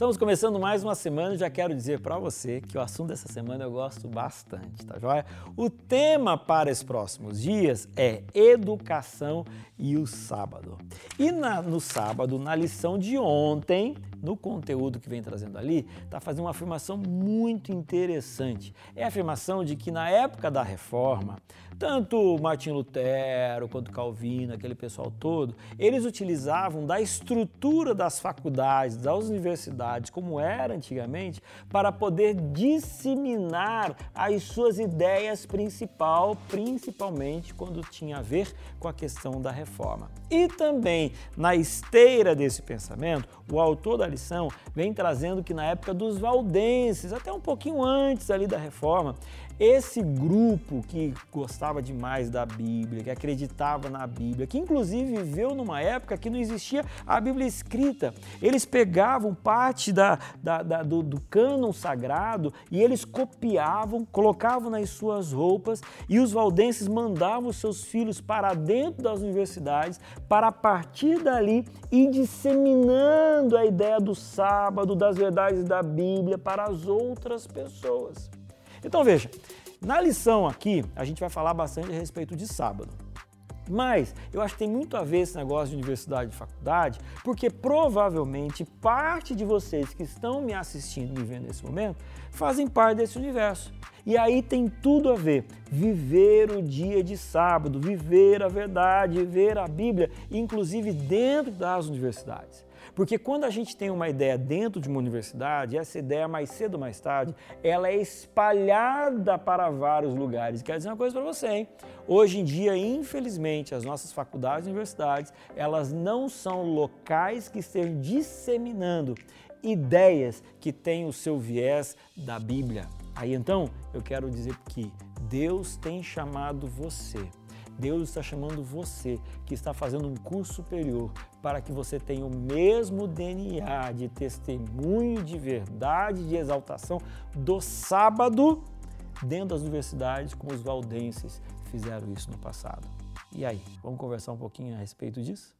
Estamos começando mais uma semana e já quero dizer para você que o assunto dessa semana eu gosto bastante, tá joia? O tema para esses próximos dias é educação e o sábado. E na, no sábado, na lição de ontem, no conteúdo que vem trazendo ali, está fazendo uma afirmação muito interessante. É a afirmação de que na época da reforma, tanto Martin Lutero quanto Calvino, aquele pessoal todo, eles utilizavam da estrutura das faculdades, das universidades, como era antigamente, para poder disseminar as suas ideias principal, principalmente quando tinha a ver com a questão da reforma. E também na esteira desse pensamento, o autor da lição vem trazendo que na época dos valdenses, até um pouquinho antes ali da reforma, esse grupo que gostava demais da Bíblia, que acreditava na Bíblia, que inclusive viveu numa época que não existia a Bíblia escrita, eles pegavam parte da, da, da do, do cânon sagrado e eles copiavam, colocavam nas suas roupas e os valdenses mandavam seus filhos para dentro das universidades para a partir dali ir disseminando a ideia do sábado, das verdades da Bíblia para as outras pessoas. Então veja, na lição aqui a gente vai falar bastante a respeito de sábado. Mas eu acho que tem muito a ver esse negócio de universidade e faculdade, porque provavelmente parte de vocês que estão me assistindo, me vendo nesse momento, fazem parte desse universo. E aí tem tudo a ver. Viver o dia de sábado, viver a verdade, viver a Bíblia, inclusive dentro das universidades. Porque quando a gente tem uma ideia dentro de uma universidade, essa ideia mais cedo ou mais tarde, ela é espalhada para vários lugares. Quero dizer uma coisa para você, hein? Hoje em dia, infelizmente, as nossas faculdades e universidades, elas não são locais que estejam disseminando ideias que têm o seu viés da Bíblia. Aí então, eu quero dizer que Deus tem chamado você Deus está chamando você que está fazendo um curso superior para que você tenha o mesmo DNA de testemunho de verdade, de exaltação do sábado dentro das universidades, como os valdenses fizeram isso no passado. E aí, vamos conversar um pouquinho a respeito disso?